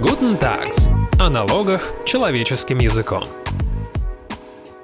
Guten Tags. О налогах человеческим языком.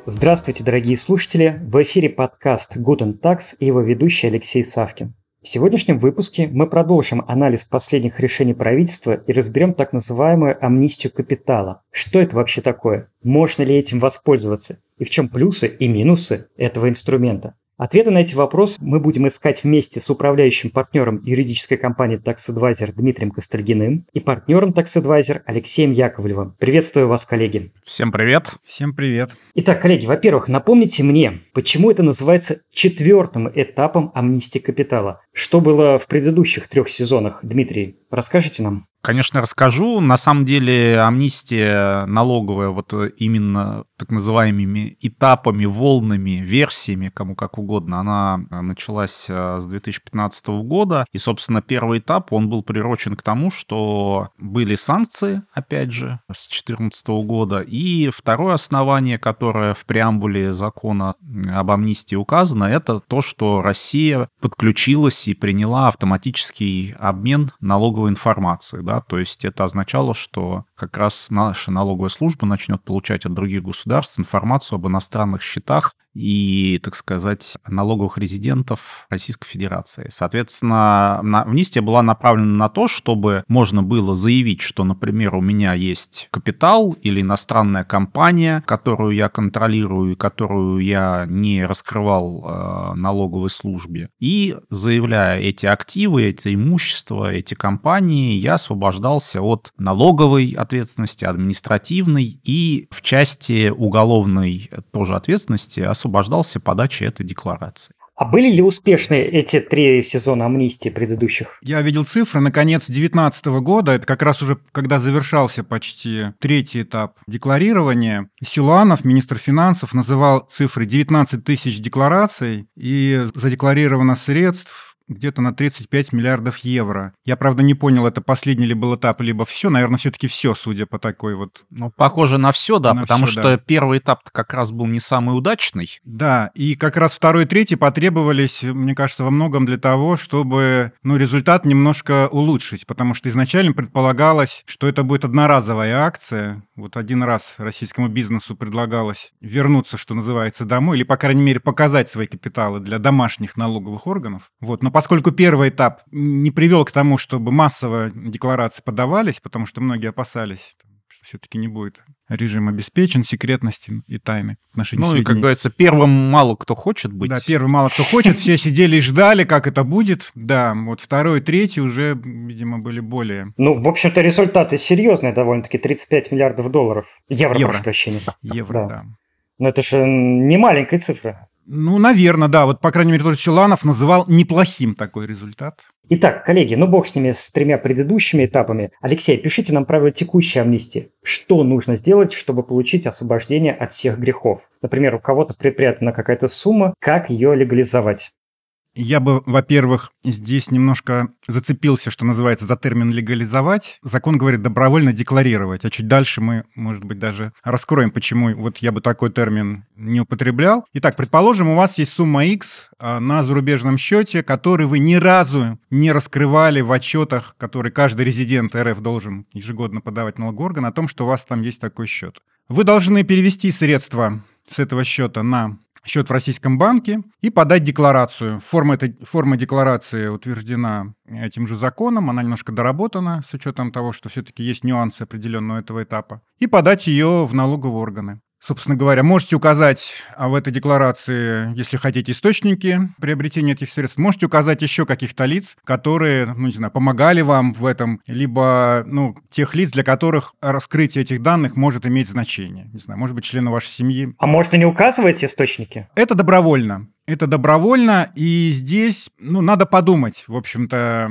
Здравствуйте, дорогие слушатели! В эфире подкаст Guten Tax и его ведущий Алексей Савкин. В сегодняшнем выпуске мы продолжим анализ последних решений правительства и разберем так называемую амнистию капитала. Что это вообще такое? Можно ли этим воспользоваться? И в чем плюсы и минусы этого инструмента? Ответы на эти вопросы мы будем искать вместе с управляющим партнером юридической компании TaxAdvisor Дмитрием Костальгиным и партнером TaxAdvisor Алексеем Яковлевым. Приветствую вас, коллеги. Всем привет. Всем привет. Итак, коллеги, во-первых, напомните мне, почему это называется четвертым этапом амнистии капитала? Что было в предыдущих трех сезонах? Дмитрий, расскажите нам. Конечно, расскажу. На самом деле амнистия налоговая вот именно так называемыми этапами, волнами, версиями, кому как угодно, она началась э, с 2015 года. И, собственно, первый этап, он был приурочен к тому, что были санкции, опять же, с 2014 года. И второе основание, которое в преамбуле закона об амнистии указано, это то, что Россия подключилась и приняла автоматический обмен налоговой информацией. Да? То есть это означало, что как раз наша налоговая служба начнет получать от других государств информацию об иностранных счетах и, так сказать, налоговых резидентов Российской Федерации. Соответственно, амнистия была направлена на то, чтобы можно было заявить, что, например, у меня есть капитал или иностранная компания, которую я контролирую и которую я не раскрывал э, налоговой службе. И заявляя эти активы, эти имущества, эти компании, я освобождался от налоговой ответственности, административной и в части уголовной тоже ответственности освобождался подачи этой декларации. А были ли успешны эти три сезона амнистии предыдущих? Я видел цифры на конец 2019 года, это как раз уже когда завершался почти третий этап декларирования. Силуанов, министр финансов, называл цифры 19 тысяч деклараций и задекларировано средств где-то на 35 миллиардов евро. Я, правда, не понял, это последний ли был этап, либо все. Наверное, все-таки все, судя по такой вот... Ну, похоже на все, да, на потому все, что да. первый этап как раз был не самый удачный. Да, и как раз второй и третий потребовались, мне кажется, во многом для того, чтобы, ну, результат немножко улучшить, потому что изначально предполагалось, что это будет одноразовая акция. Вот один раз российскому бизнесу предлагалось вернуться, что называется, домой, или, по крайней мере, показать свои капиталы для домашних налоговых органов. Вот, но поскольку первый этап не привел к тому, чтобы массово декларации подавались, потому что многие опасались, что все-таки не будет режим обеспечен, секретности и тайны отношений Ну сведений. и, как говорится, первым мало кто хочет быть. Да, первым мало кто хочет, все сидели и ждали, как это будет. Да, вот второй, третий уже, видимо, были более... Ну, в общем-то, результаты серьезные довольно-таки, 35 миллиардов долларов. Евро, Евро. прошу прощения. Евро, да. да. Но это же не маленькая цифра. Ну, наверное, да. Вот, по крайней мере, тот Челанов называл неплохим такой результат. Итак, коллеги, ну бог с ними, с тремя предыдущими этапами. Алексей, пишите нам правила текущей амнистии. Что нужно сделать, чтобы получить освобождение от всех грехов? Например, у кого-то припрятана какая-то сумма, как ее легализовать? Я бы, во-первых, здесь немножко зацепился, что называется, за термин «легализовать». Закон говорит «добровольно декларировать», а чуть дальше мы, может быть, даже раскроем, почему вот я бы такой термин не употреблял. Итак, предположим, у вас есть сумма X а, на зарубежном счете, который вы ни разу не раскрывали в отчетах, которые каждый резидент РФ должен ежегодно подавать налогоорган, о том, что у вас там есть такой счет. Вы должны перевести средства с этого счета на счет в российском банке и подать декларацию. Форма, этой, форма декларации утверждена этим же законом, она немножко доработана с учетом того, что все-таки есть нюансы определенного этого этапа, и подать ее в налоговые органы. Собственно говоря, можете указать а в этой декларации, если хотите, источники приобретения этих средств. Можете указать еще каких-то лиц, которые, ну, не знаю, помогали вам в этом, либо, ну, тех лиц, для которых раскрытие этих данных может иметь значение. Не знаю, может быть, члены вашей семьи. А может, и не указываете источники? Это добровольно. Это добровольно, и здесь, ну, надо подумать, в общем-то,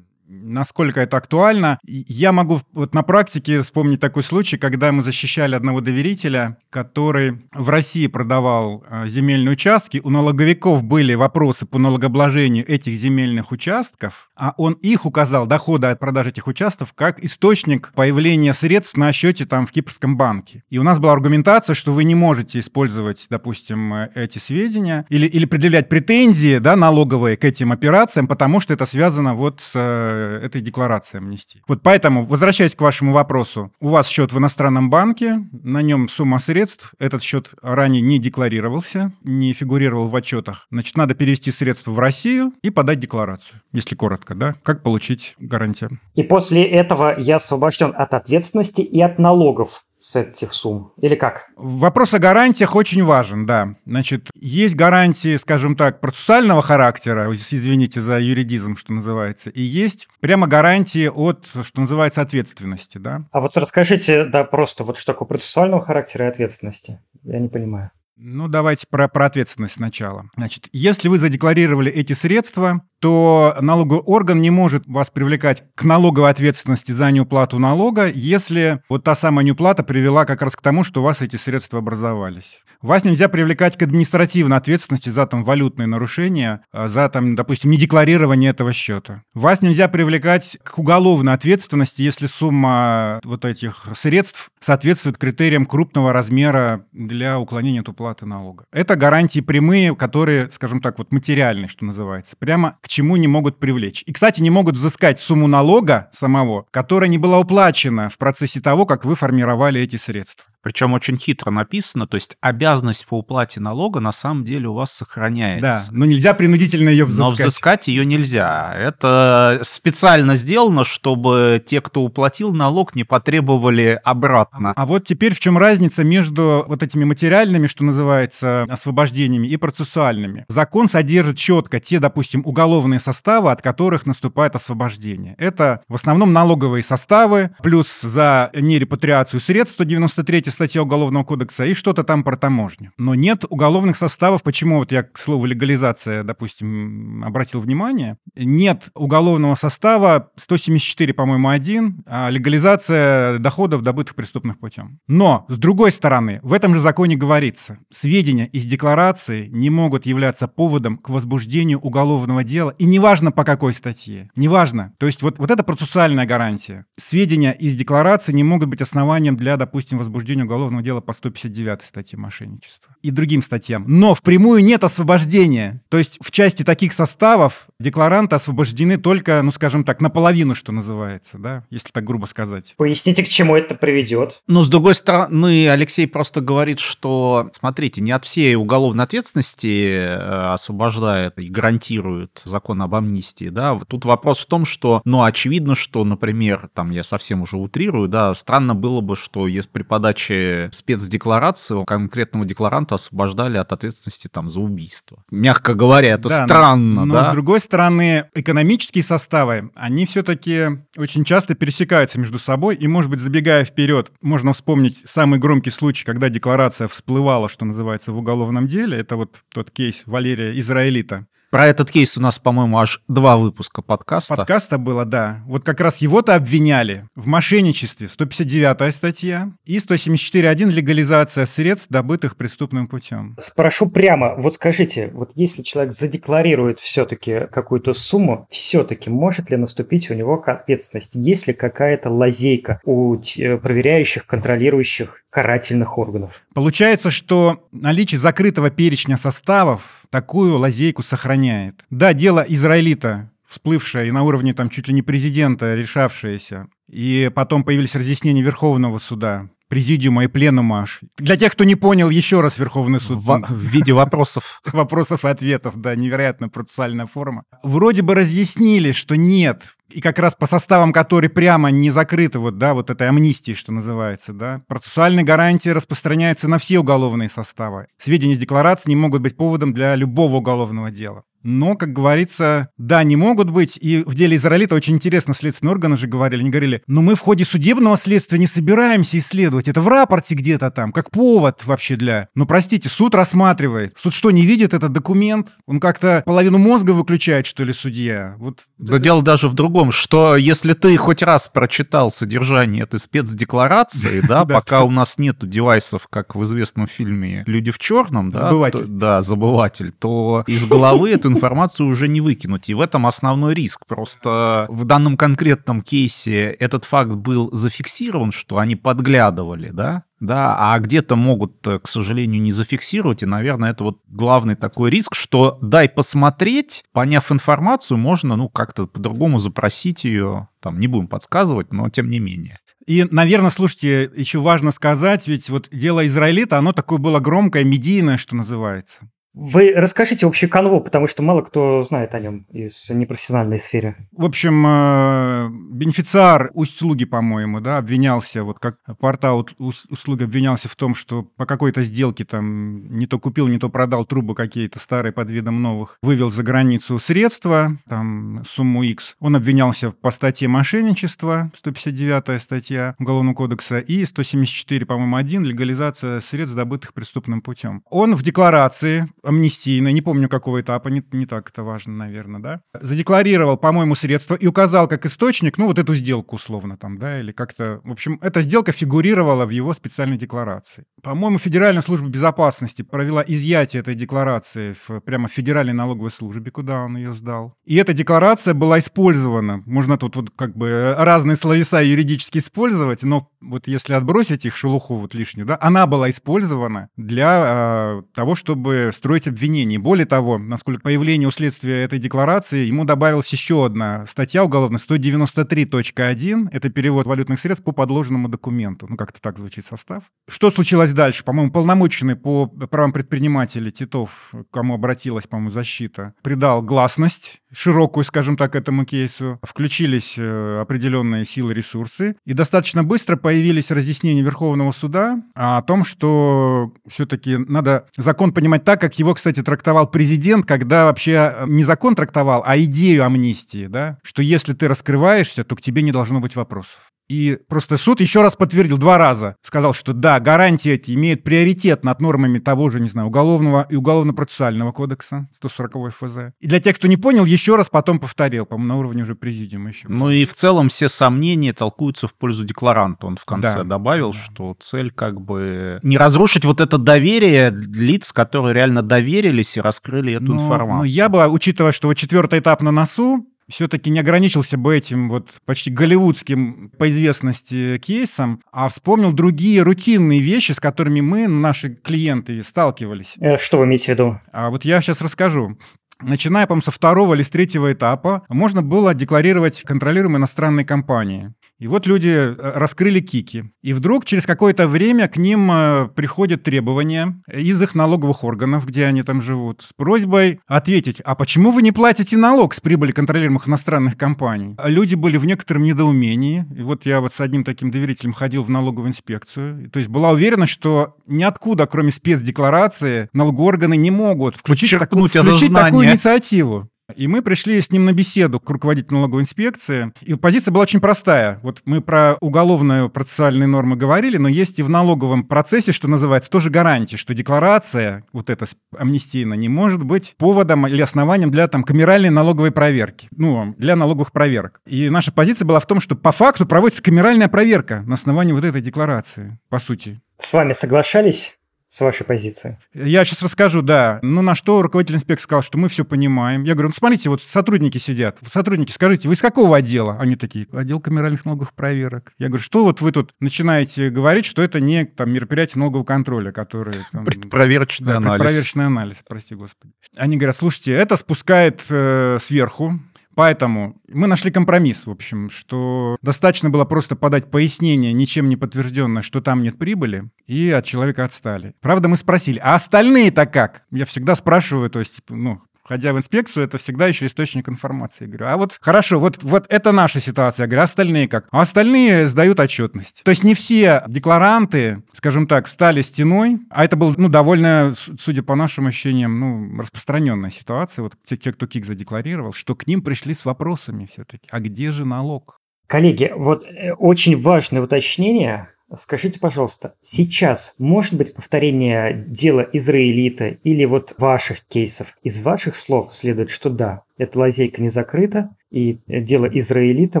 насколько это актуально. Я могу вот на практике вспомнить такой случай, когда мы защищали одного доверителя, который в России продавал э, земельные участки. У налоговиков были вопросы по налогообложению этих земельных участков, а он их указал, доходы от продажи этих участков, как источник появления средств на счете там в Кипрском банке. И у нас была аргументация, что вы не можете использовать, допустим, э, эти сведения или, или предъявлять претензии да, налоговые к этим операциям, потому что это связано вот с э, этой декларации амнистии. Вот поэтому, возвращаясь к вашему вопросу, у вас счет в иностранном банке, на нем сумма средств, этот счет ранее не декларировался, не фигурировал в отчетах. Значит, надо перевести средства в Россию и подать декларацию, если коротко, да? Как получить гарантию? И после этого я освобожден от ответственности и от налогов с этих сумм? Или как? Вопрос о гарантиях очень важен, да. Значит, есть гарантии, скажем так, процессуального характера, извините за юридизм, что называется, и есть прямо гарантии от, что называется, ответственности, да. А вот расскажите, да, просто вот что такое процессуального характера и ответственности? Я не понимаю. Ну, давайте про, про ответственность сначала. Значит, если вы задекларировали эти средства, то налоговый орган не может вас привлекать к налоговой ответственности за неуплату налога, если вот та самая неуплата привела как раз к тому, что у вас эти средства образовались. Вас нельзя привлекать к административной ответственности за там валютные нарушения, а, за там, допустим, недекларирование этого счета. Вас нельзя привлекать к уголовной ответственности, если сумма вот этих средств соответствует критериям крупного размера для уклонения от уплаты налога. Это гарантии прямые, которые, скажем так, вот материальные, что называется. Прямо к чему не могут привлечь. И, кстати, не могут взыскать сумму налога самого, которая не была уплачена в процессе того, как вы формировали эти средства. Причем очень хитро написано, то есть обязанность по уплате налога на самом деле у вас сохраняется. Да, но нельзя принудительно ее взыскать. Но взыскать ее нельзя. Это специально сделано, чтобы те, кто уплатил налог, не потребовали обратно. А вот теперь в чем разница между вот этими материальными, что называется, освобождениями и процессуальными? Закон содержит четко те, допустим, уголовные составы, от которых наступает освобождение. Это в основном налоговые составы, плюс за нерепатриацию средств 193 статья Уголовного кодекса и что-то там про таможню. Но нет уголовных составов. Почему вот я к слову легализация, допустим, обратил внимание? Нет уголовного состава 174, по-моему, один, а легализация доходов, добытых преступных путем. Но, с другой стороны, в этом же законе говорится, сведения из декларации не могут являться поводом к возбуждению уголовного дела, и неважно по какой статье, неважно. То есть вот, вот это процессуальная гарантия. Сведения из декларации не могут быть основанием для, допустим, возбуждения уголовного дела по 159 статье мошенничества и другим статьям. Но впрямую нет освобождения. То есть в части таких составов декларанты освобождены только, ну скажем так, наполовину, что называется, да, если так грубо сказать. Поясните, к чему это приведет. Но с другой стороны, Алексей просто говорит, что, смотрите, не от всей уголовной ответственности э, освобождает и гарантирует закон об амнистии, да. Тут вопрос в том, что, ну, очевидно, что, например, там я совсем уже утрирую, да, странно было бы, что если при подаче выдачи спецдекларации конкретного декларанта освобождали от ответственности там за убийство. Мягко говоря, это да, странно, но, да? Но с другой стороны, экономические составы, они все-таки очень часто пересекаются между собой, и, может быть, забегая вперед, можно вспомнить самый громкий случай, когда декларация всплывала, что называется, в уголовном деле. Это вот тот кейс Валерия Израилита. Про этот кейс у нас, по-моему, аж два выпуска подкаста. Подкаста было, да. Вот как раз его-то обвиняли в мошенничестве, 159 статья, и 174.1 легализация средств, добытых преступным путем. Спрошу прямо, вот скажите, вот если человек задекларирует все-таки какую-то сумму, все-таки может ли наступить у него ответственность? Есть ли какая-то лазейка у э, проверяющих, контролирующих карательных органов. Получается, что наличие закрытого перечня составов такую лазейку сохраняет. Да, дело израилита, всплывшее и на уровне там чуть ли не президента решавшееся, и потом появились разъяснения Верховного суда, президиума и пленума. Для тех, кто не понял, еще раз Верховный суд. В, в виде вопросов. Вопросов и ответов, да, невероятно процессуальная форма. Вроде бы разъяснили, что нет, и как раз по составам, которые прямо не закрыты, вот, да, вот этой амнистии, что называется, да, процессуальные гарантии распространяются на все уголовные составы. Сведения из декларации не могут быть поводом для любого уголовного дела. Но, как говорится, да, не могут быть. И в деле Израилита очень интересно следственные органы же говорили. Они говорили, но мы в ходе судебного следствия не собираемся исследовать. Это в рапорте где-то там, как повод вообще для... Ну, простите, суд рассматривает. Суд что, не видит этот документ? Он как-то половину мозга выключает, что ли, судья? Вот. Да дело даже в другом, что если ты хоть раз прочитал содержание этой спецдекларации, да, пока у нас нету девайсов, как в известном фильме «Люди в черном», да, забыватель, да, забыватель, то из головы эту информацию уже не выкинуть. И в этом основной риск. Просто в данном конкретном кейсе этот факт был зафиксирован, что они подглядывали, да, да, а где-то могут, э, к сожалению, не зафиксировать, и, наверное, это вот главный такой риск, что дай посмотреть, поняв информацию, можно, ну, как-то по-другому запросить ее, там, не будем подсказывать, но тем не менее. И, наверное, слушайте, еще важно сказать, ведь вот дело израилита, оно такое было громкое, медийное, что называется. Вы расскажите общую канву, потому что мало кто знает о нем из непрофессиональной сферы. В общем, э, бенефициар услуги, по-моему, да, обвинялся, вот как портал услуги обвинялся в том, что по какой-то сделке там не то купил, не то продал трубы какие-то старые под видом новых, вывел за границу средства, там сумму X. Он обвинялся по статье мошенничества, 159 статья Уголовного кодекса, и 174, по-моему, 1, легализация средств, добытых преступным путем. Он в декларации амнистийно, не помню какого этапа, не, не так это важно, наверное, да, задекларировал, по-моему, средства и указал как источник, ну, вот эту сделку условно там, да, или как-то, в общем, эта сделка фигурировала в его специальной декларации. По-моему, Федеральная служба безопасности провела изъятие этой декларации в, прямо в Федеральной налоговой службе, куда он ее сдал. И эта декларация была использована, можно тут вот как бы разные словеса юридически использовать, но вот если отбросить их шелуху вот лишнюю, да, она была использована для э, того, чтобы строить строить обвинение. Более того, насколько появление у следствия этой декларации, ему добавилась еще одна статья уголовная 193.1. Это перевод валютных средств по подложенному документу. Ну, как-то так звучит состав. Что случилось дальше? По-моему, полномоченный по правам предпринимателей Титов, кому обратилась, по-моему, защита, придал гласность широкую, скажем так, этому кейсу. Включились э, определенные силы, ресурсы. И достаточно быстро появились разъяснения Верховного суда о том, что все-таки надо закон понимать так, как его его, кстати, трактовал президент, когда вообще э, не закон трактовал, а идею амнистии, да, что если ты раскрываешься, то к тебе не должно быть вопросов. И просто суд еще раз подтвердил два раза. Сказал, что да, гарантии эти имеют приоритет над нормами того же, не знаю, уголовного и уголовно-процессуального кодекса, 140 ФЗ. И для тех, кто не понял, еще раз потом повторил, по-моему, на уровне уже президиума еще. Ну и в целом все сомнения толкуются в пользу декларанта. Он в конце да. добавил, да. что цель как бы не разрушить вот это доверие лиц, которые реально доверились и раскрыли эту но, информацию. Ну, я бы, учитывая, что вот четвертый этап на носу, все-таки не ограничился бы этим вот почти голливудским по известности кейсом, а вспомнил другие рутинные вещи, с которыми мы, наши клиенты, сталкивались. Э, что вы имеете в виду? А вот я сейчас расскажу. Начиная, по-моему, со второго или с третьего этапа, можно было декларировать контролируемые иностранные компании. И вот люди э, раскрыли кики. И вдруг через какое-то время к ним э, приходят требования из их налоговых органов, где они там живут, с просьбой ответить, а почему вы не платите налог с прибыли контролируемых иностранных компаний? Люди были в некотором недоумении. И вот я вот с одним таким доверителем ходил в налоговую инспекцию. То есть была уверена, что ниоткуда, кроме спецдекларации, налоговые органы не могут включить, так, включить такую инициативу. И мы пришли с ним на беседу к руководителю налоговой инспекции. И позиция была очень простая. Вот мы про уголовные процессуальные нормы говорили, но есть и в налоговом процессе, что называется, тоже гарантия, что декларация, вот эта амнистийная, не может быть поводом или основанием для там камеральной налоговой проверки. Ну, для налоговых проверок. И наша позиция была в том, что по факту проводится камеральная проверка на основании вот этой декларации, по сути. С вами соглашались? С вашей позиции? Я сейчас расскажу, да. Ну, на что руководитель инспекции сказал, что мы все понимаем. Я говорю, ну, смотрите, вот сотрудники сидят. Сотрудники, скажите, вы из какого отдела? Они такие, отдел камеральных налоговых проверок. Я говорю, что вот вы тут начинаете говорить, что это не там мероприятие налогового контроля, которое... Там, предпроверочный да, анализ. Предпроверочный анализ, прости господи. Они говорят, слушайте, это спускает э, сверху, Поэтому мы нашли компромисс, в общем, что достаточно было просто подать пояснение, ничем не подтвержденное, что там нет прибыли, и от человека отстали. Правда, мы спросили, а остальные-то как? Я всегда спрашиваю, то есть, ну, входя в инспекцию, это всегда еще источник информации. Я говорю, а вот хорошо, вот, вот это наша ситуация. Я говорю, а остальные как? А остальные сдают отчетность. То есть не все декларанты, скажем так, стали стеной, а это был, ну, довольно, судя по нашим ощущениям, ну, распространенная ситуация. Вот те, те кто КИК задекларировал, что к ним пришли с вопросами все-таки. А где же налог? Коллеги, вот э, очень важное уточнение. Скажите, пожалуйста, сейчас может быть повторение дела израилита или вот ваших кейсов? Из ваших слов следует, что да, эта лазейка не закрыта, и дело израилита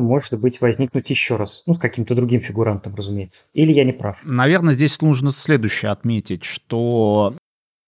может быть возникнуть еще раз. Ну, с каким-то другим фигурантом, разумеется. Или я не прав? Наверное, здесь нужно следующее отметить, что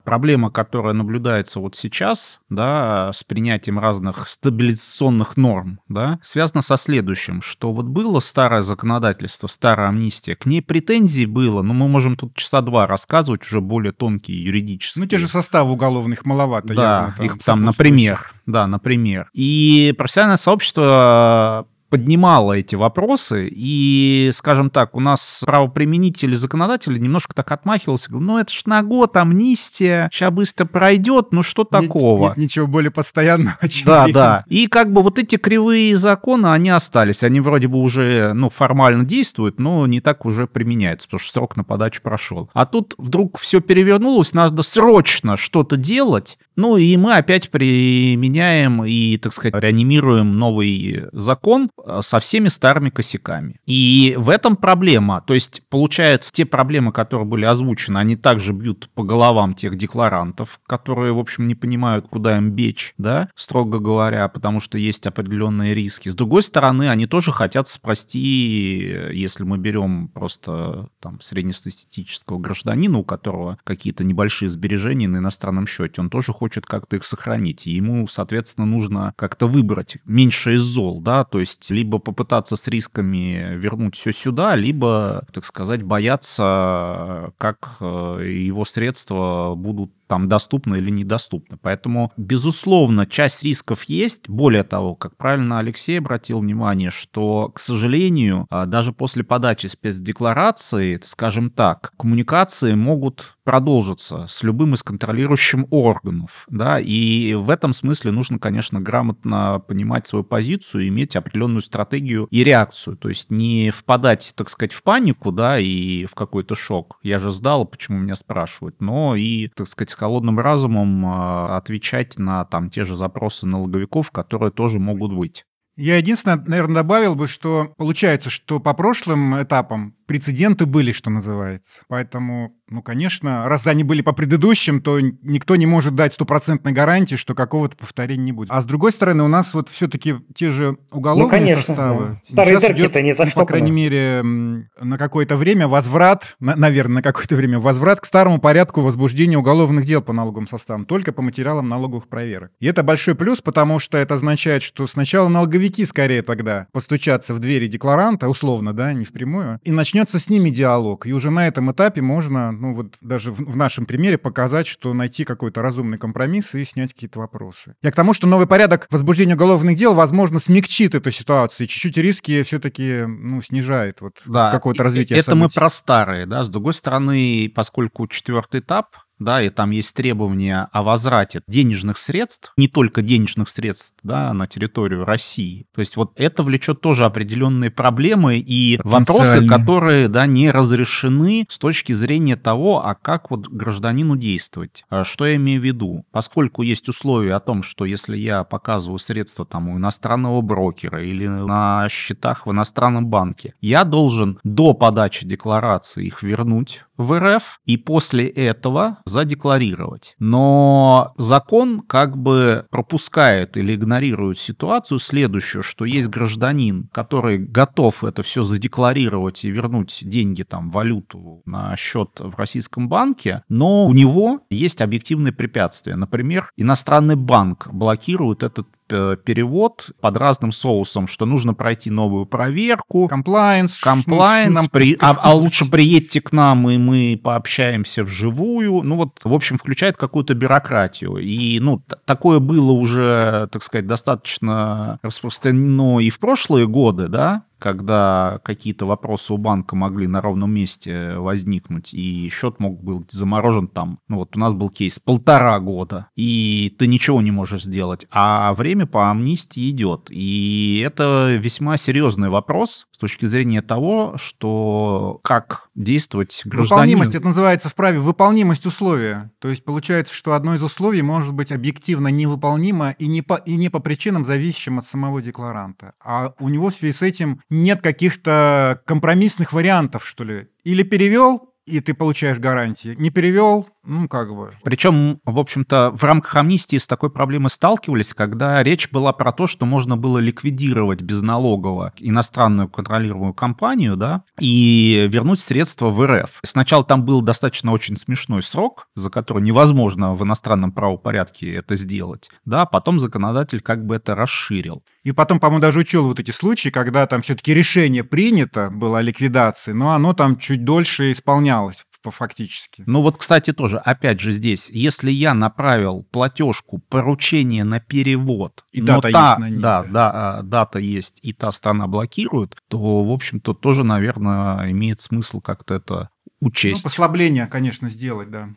Проблема, которая наблюдается вот сейчас, да, с принятием разных стабилизационных норм, да, связана со следующим, что вот было старое законодательство, старая амнистия, к ней претензий было, но мы можем тут часа два рассказывать, уже более тонкие юридические. Ну, те же составы уголовных маловато. Да, явно, там, их там, например, да, например. И профессиональное сообщество поднимала эти вопросы, и, скажем так, у нас правоприменители, законодатели немножко так отмахивался, говорил, ну это ж на год амнистия, сейчас быстро пройдет, ну что Нет- такого? Нет ничего более постоянного, чем Да, да. И как бы вот эти кривые законы, они остались. Они вроде бы уже, ну, формально действуют, но не так уже применяются, потому что срок на подачу прошел. А тут вдруг все перевернулось, надо срочно что-то делать. Ну, и мы опять применяем и, так сказать, реанимируем новый закон со всеми старыми косяками. И в этом проблема. То есть, получается, те проблемы, которые были озвучены, они также бьют по головам тех декларантов, которые, в общем, не понимают, куда им бечь, да, строго говоря, потому что есть определенные риски. С другой стороны, они тоже хотят спасти, э, если мы берем просто там среднестатистического гражданина, у которого какие-то небольшие сбережения на иностранном счете, он тоже хочет как-то их сохранить. И ему, соответственно, нужно как-то выбрать меньше из зол, да, то есть либо попытаться с рисками вернуть все сюда, либо, так сказать, бояться, как э, его средства будут там доступны или недоступны. Поэтому, безусловно, часть рисков есть. Более того, как правильно Алексей обратил внимание, что, к сожалению, а, даже после подачи спецдекларации, скажем так, коммуникации могут продолжиться с любым из контролирующим органов. Да? И в этом смысле нужно, конечно, грамотно понимать свою позицию, иметь определенную стратегию и реакцию. То есть не впадать, так сказать, в панику да, и в какой-то шок. Я же сдал, почему меня спрашивают. Но и, так сказать, холодным разумом а, отвечать на там те же запросы налоговиков, которые тоже могут быть. Я единственное, наверное, добавил бы, что получается, что по прошлым этапам прецеденты были, что называется. Поэтому, ну, конечно, раз они были по предыдущим, то никто не может дать стопроцентной гарантии, что какого-то повторения не будет. А с другой стороны, у нас вот все-таки те же уголовные Ну, конечно, составы. да. Старые Сейчас идет, не ну, по крайней мере, на какое-то время возврат, на- наверное, на какое-то время возврат к старому порядку возбуждения уголовных дел по налоговым составам, только по материалам налоговых проверок. И это большой плюс, потому что это означает, что сначала налоговики скорее тогда постучатся в двери декларанта, условно, да, не впрямую, и начнется с ними диалог. И уже на этом этапе можно, ну вот даже в, в нашем примере показать, что найти какой-то разумный компромисс и снять какие-то вопросы. Я к тому, что новый порядок возбуждения уголовных дел, возможно, смягчит эту ситуацию, и чуть-чуть риски все-таки, ну, снижает вот Да, какое-то развитие Это мы про старые, да. С другой стороны, поскольку четвертый этап, да, и там есть требования о возврате денежных средств, не только денежных средств, да, на территорию России. То есть вот это влечет тоже определенные проблемы и вопросы, которые, да, не разрешены с точки зрения того, а как вот гражданину действовать. А Что я имею в виду? Поскольку есть условия о том, что если я показываю средства там у иностранного брокера или на счетах в иностранном банке, я должен до подачи декларации их вернуть в РФ и после этого задекларировать. Но закон как бы пропускает или игнорирует ситуацию следующую, что есть гражданин, который готов это все задекларировать и вернуть деньги, там, валюту на счет в российском банке, но у него есть объективные препятствия. Например, иностранный банк блокирует этот перевод под разным соусом, что нужно пройти новую проверку, Комплайенс. комплайенс, нам при- а, а лучше приедьте к нам, и мы пообщаемся вживую. Ну вот, в общем, включает какую-то бюрократию. И, ну, такое было уже, так сказать, достаточно распространено и в прошлые годы, да, когда какие-то вопросы у банка могли на ровном месте возникнуть, и счет мог быть заморожен там, ну вот у нас был кейс, полтора года, и ты ничего не можешь сделать, а время по амнистии идет. И это весьма серьезный вопрос с точки зрения того, что как действовать гражданину. Выполнимость, это называется в праве выполнимость условия. То есть получается, что одно из условий может быть объективно невыполнимо и не по, и не по причинам, зависящим от самого декларанта. А у него в связи с этим нет каких-то компромиссных вариантов, что ли. Или перевел, и ты получаешь гарантии. Не перевел, Ну, как бы. Причем, в общем-то, в рамках амнистии с такой проблемой сталкивались, когда речь была про то, что можно было ликвидировать безналогово иностранную контролируемую компанию, да, и вернуть средства в РФ. Сначала там был достаточно очень смешной срок, за который невозможно в иностранном правопорядке это сделать, да, потом законодатель как бы это расширил. И потом, по-моему, даже учел вот эти случаи, когда там все-таки решение принято было о ликвидации, но оно там чуть дольше исполнялось фактически. Ну вот, кстати, тоже, опять же здесь, если я направил платежку, поручение на перевод, и дата та, есть на ней, да, да, дата есть, и та страна блокирует, то, в общем-то, тоже, наверное, имеет смысл как-то это учесть. Ну, послабление, конечно, сделать, да.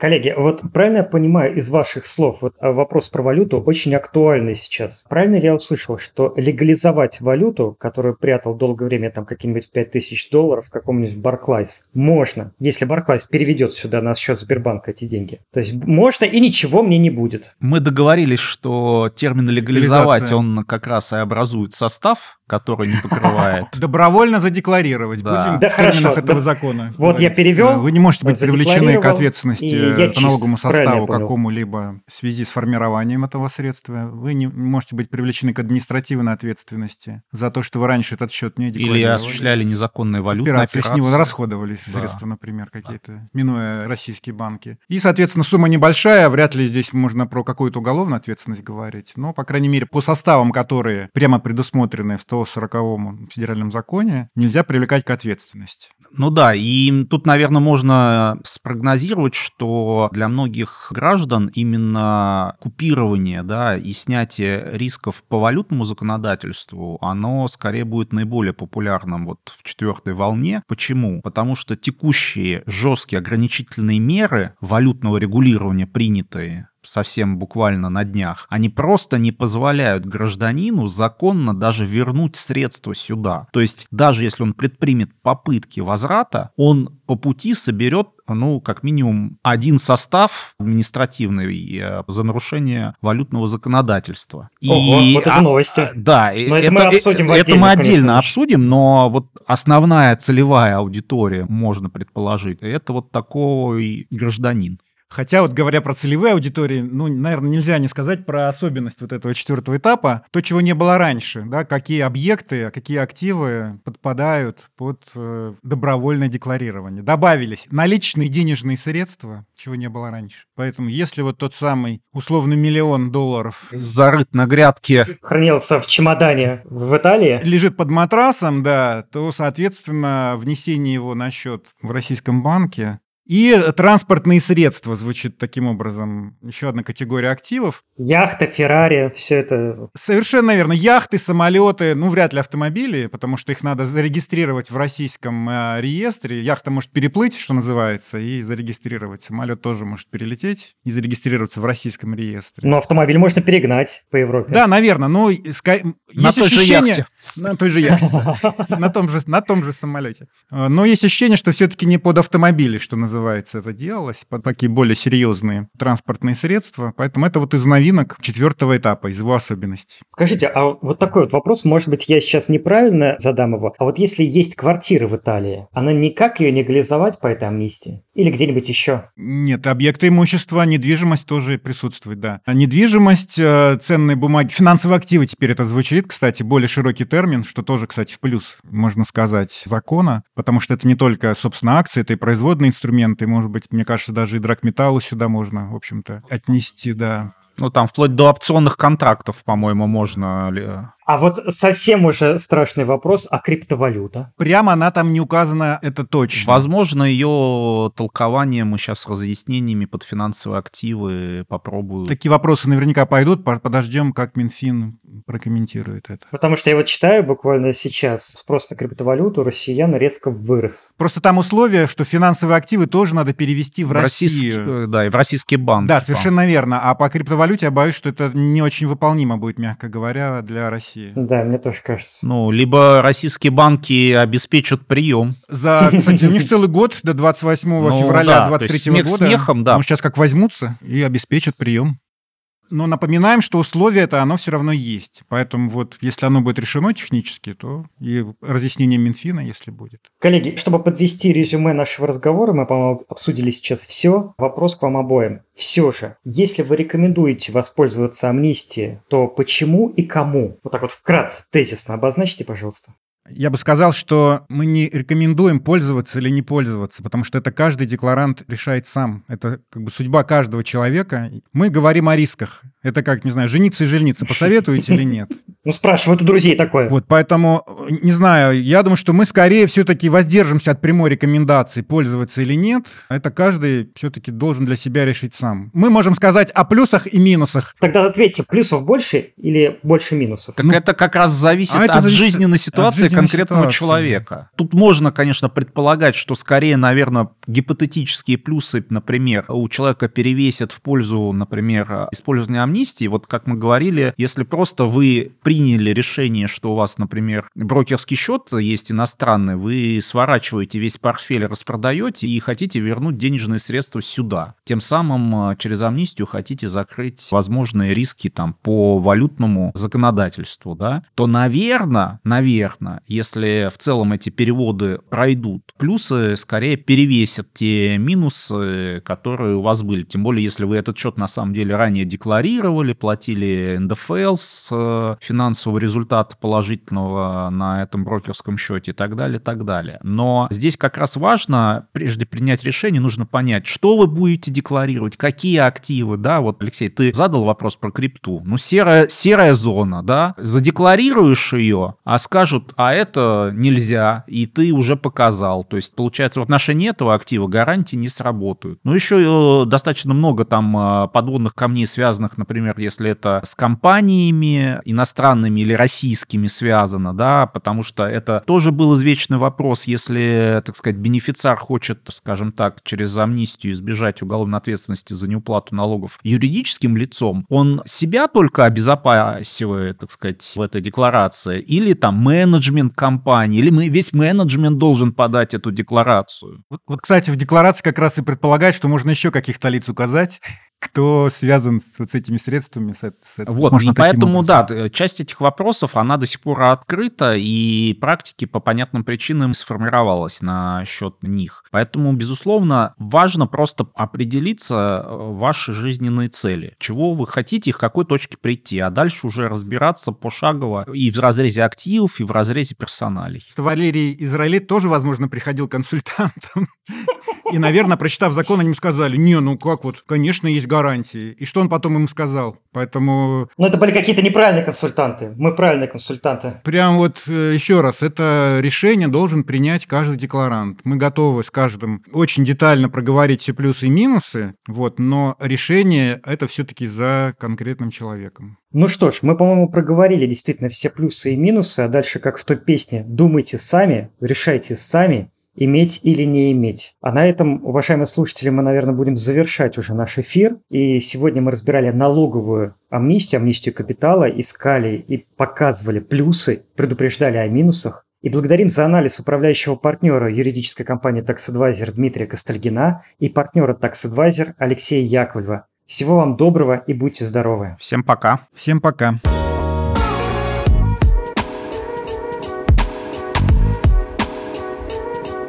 Коллеги, вот правильно я понимаю из ваших слов, вот а, вопрос про валюту очень актуальный сейчас. Правильно ли я услышал, что легализовать валюту, которую прятал долгое время там какие-нибудь 5000 долларов в каком-нибудь Барклайс, можно, если Барклайс переведет сюда на счет Сбербанка эти деньги. То есть можно и ничего мне не будет. Мы договорились, что термин легализовать, он как раз и образует состав, который не покрывает. Добровольно задекларировать. Будем да, в терминах этого закона. Вот я перевел. Вы не можете быть привлечены к ответственности по налоговому составу какому-либо в связи с формированием этого средства. Вы не можете быть привлечены к административной ответственности за то, что вы раньше этот счет не декларировали. Или осуществляли незаконные валютные операции. операции. с него расходовали да. средства, например, какие-то, минуя российские банки. И, соответственно, сумма небольшая, вряд ли здесь можно про какую-то уголовную ответственность говорить, но, по крайней мере, по составам, которые прямо предусмотрены в 140-м федеральном законе, нельзя привлекать к ответственности. Ну да, и тут, наверное, можно спрогнозировать, что для многих граждан именно купирование да, и снятие рисков по валютному законодательству, оно скорее будет наиболее популярным вот в четвертой волне. Почему? Потому что текущие жесткие ограничительные меры валютного регулирования, принятые совсем буквально на днях, они просто не позволяют гражданину законно даже вернуть средства сюда. То есть даже если он предпримет попытки возврата, он по пути соберет ну, как минимум, один состав административный э, за нарушение валютного законодательства. Ого, и, вот это а, новости. А, да, но это, это мы обсудим Это мы отдельно конечно. обсудим, но вот основная целевая аудитория, можно предположить, это вот такой гражданин. Хотя вот говоря про целевые аудитории, ну, наверное, нельзя не сказать про особенность вот этого четвертого этапа, то, чего не было раньше, да, какие объекты, какие активы подпадают под э, добровольное декларирование. Добавились наличные денежные средства, чего не было раньше. Поэтому если вот тот самый условный миллион долларов... Зарыт на грядке. Хранился в чемодане в Италии. Лежит под матрасом, да, то, соответственно, внесение его на счет в российском банке и транспортные средства звучит таким образом. Еще одна категория активов. Яхта, Феррари, все это. Совершенно верно. Яхты, самолеты, ну, вряд ли автомобили, потому что их надо зарегистрировать в российском э, реестре. Яхта может переплыть, что называется, и зарегистрировать. Самолет тоже может перелететь и зарегистрироваться в российском реестре. Но автомобиль можно перегнать по Европе. Да, наверное. Но ска... на той же яхте. На той же яхте. На том же, на том же самолете. Э, но есть ощущение, что все-таки не под автомобили, что называется называется, это делалось, под такие более серьезные транспортные средства. Поэтому это вот из новинок четвертого этапа, из его особенностей. Скажите, а вот такой вот вопрос, может быть, я сейчас неправильно задам его, а вот если есть квартира в Италии, она никак ее не легализовать по этой амнистии? Или где-нибудь еще? Нет, объекты имущества, недвижимость тоже присутствует, да. А недвижимость, э, ценные бумаги, финансовые активы теперь это звучит, кстати, более широкий термин, что тоже, кстати, в плюс, можно сказать, закона, потому что это не только, собственно, акции, это и производные инструменты, инструменты, может быть, мне кажется, даже и драгметаллу сюда можно, в общем-то, отнести, да. Ну, там вплоть до опционных контрактов, по-моему, можно а вот совсем уже страшный вопрос, а криптовалюта? Прямо она там не указана, это точно. Возможно, ее толкование мы сейчас с разъяснениями под финансовые активы попробуем. Такие вопросы наверняка пойдут, подождем, как Минфин прокомментирует это. Потому что я вот читаю буквально сейчас, спрос на криптовалюту россиян резко вырос. Просто там условие, что финансовые активы тоже надо перевести в, в Россию. Да, и в российский банк. Да, совершенно верно. А по криптовалюте я боюсь, что это не очень выполнимо будет, мягко говоря, для России. России. Да, мне тоже кажется. Ну, либо российские банки обеспечат прием. За, кстати, у них целый год до 28 ну, февраля да, 23 года. смехом, да. Ну, сейчас как возьмутся и обеспечат прием. Но напоминаем, что условие это оно все равно есть. Поэтому вот если оно будет решено технически, то и разъяснение Минфина, если будет. Коллеги, чтобы подвести резюме нашего разговора, мы, по-моему, обсудили сейчас все. Вопрос к вам обоим. Все же, если вы рекомендуете воспользоваться амнистией, то почему и кому? Вот так вот вкратце, тезисно обозначьте, пожалуйста. Я бы сказал, что мы не рекомендуем пользоваться или не пользоваться, потому что это каждый декларант решает сам. Это как бы судьба каждого человека. Мы говорим о рисках. Это как, не знаю, жениться и жениться. Посоветуете или нет? Ну, спрашивают у друзей такое. Вот, поэтому, не знаю, я думаю, что мы скорее все-таки воздержимся от прямой рекомендации, пользоваться или нет. Это каждый все-таки должен для себя решить сам. Мы можем сказать о плюсах и минусах. Тогда ответьте, плюсов больше или больше минусов? Так ну, это как раз зависит а от зависит жизненной ситуации от жизненной конкретного ситуации. человека. Тут можно, конечно, предполагать, что скорее, наверное, гипотетические плюсы, например, у человека перевесят в пользу, например, использования амнистии. Вот как мы говорили, если просто вы приняли решение, что у вас, например, брокерский счет есть иностранный, вы сворачиваете весь портфель, распродаете и хотите вернуть денежные средства сюда. Тем самым э, через амнистию хотите закрыть возможные риски там по валютному законодательству, да, то, наверное, наверное, если в целом эти переводы пройдут, плюсы скорее перевесят те минусы, которые у вас были. Тем более, если вы этот счет на самом деле ранее декларировали, платили НДФЛ с э, финансового результата положительного на этом брокерском счете и так далее, и так далее. Но здесь как раз важно, прежде принять решение, нужно понять, что вы будете декларировать, какие активы, да, вот, Алексей, ты задал вопрос про крипту. Ну, серая, серая зона, да, задекларируешь ее, а скажут, а это нельзя, и ты уже показал. То есть, получается, в отношении этого актива гарантии не сработают. Ну, еще э, достаточно много там э, подводных камней, связанных, например, если это с компаниями иностранными, иностранными или российскими связано, да, потому что это тоже был извечный вопрос, если, так сказать, бенефициар хочет, скажем так, через амнистию избежать уголовной ответственности за неуплату налогов юридическим лицом, он себя только обезопасивает, так сказать, в этой декларации, или там менеджмент компании, или мы, весь менеджмент должен подать эту декларацию. Вот, вот, кстати, в декларации как раз и предполагает, что можно еще каких-то лиц указать, кто связан с, вот с этими средствами. С, с, вот, и поэтому, образом. да, часть этих вопросов, она до сих пор открыта, и практики по понятным причинам сформировалась на счет них. Поэтому, безусловно, важно просто определиться э, ваши жизненные цели. Чего вы хотите и к какой точке прийти, а дальше уже разбираться пошагово и в разрезе активов, и в разрезе персоналей. Что Валерий Израилит тоже, возможно, приходил консультантом. И, наверное, прочитав закон, они ему сказали, не, ну как вот, конечно, есть гарантии. И что он потом им сказал? Поэтому... Ну, это были какие-то неправильные консультанты. Мы правильные консультанты. Прям вот э, еще раз, это решение должен принять каждый декларант. Мы готовы с каждым очень детально проговорить все плюсы и минусы, вот, но решение это все-таки за конкретным человеком. Ну что ж, мы, по-моему, проговорили действительно все плюсы и минусы, а дальше, как в той песне, думайте сами, решайте сами, иметь или не иметь. А на этом, уважаемые слушатели, мы, наверное, будем завершать уже наш эфир. И сегодня мы разбирали налоговую амнистию, амнистию капитала, искали и показывали плюсы, предупреждали о минусах. И благодарим за анализ управляющего партнера юридической компании Tax Advisor Дмитрия Костальгина и партнера Tax Advisor Алексея Яковлева. Всего вам доброго и будьте здоровы. Всем пока. Всем пока.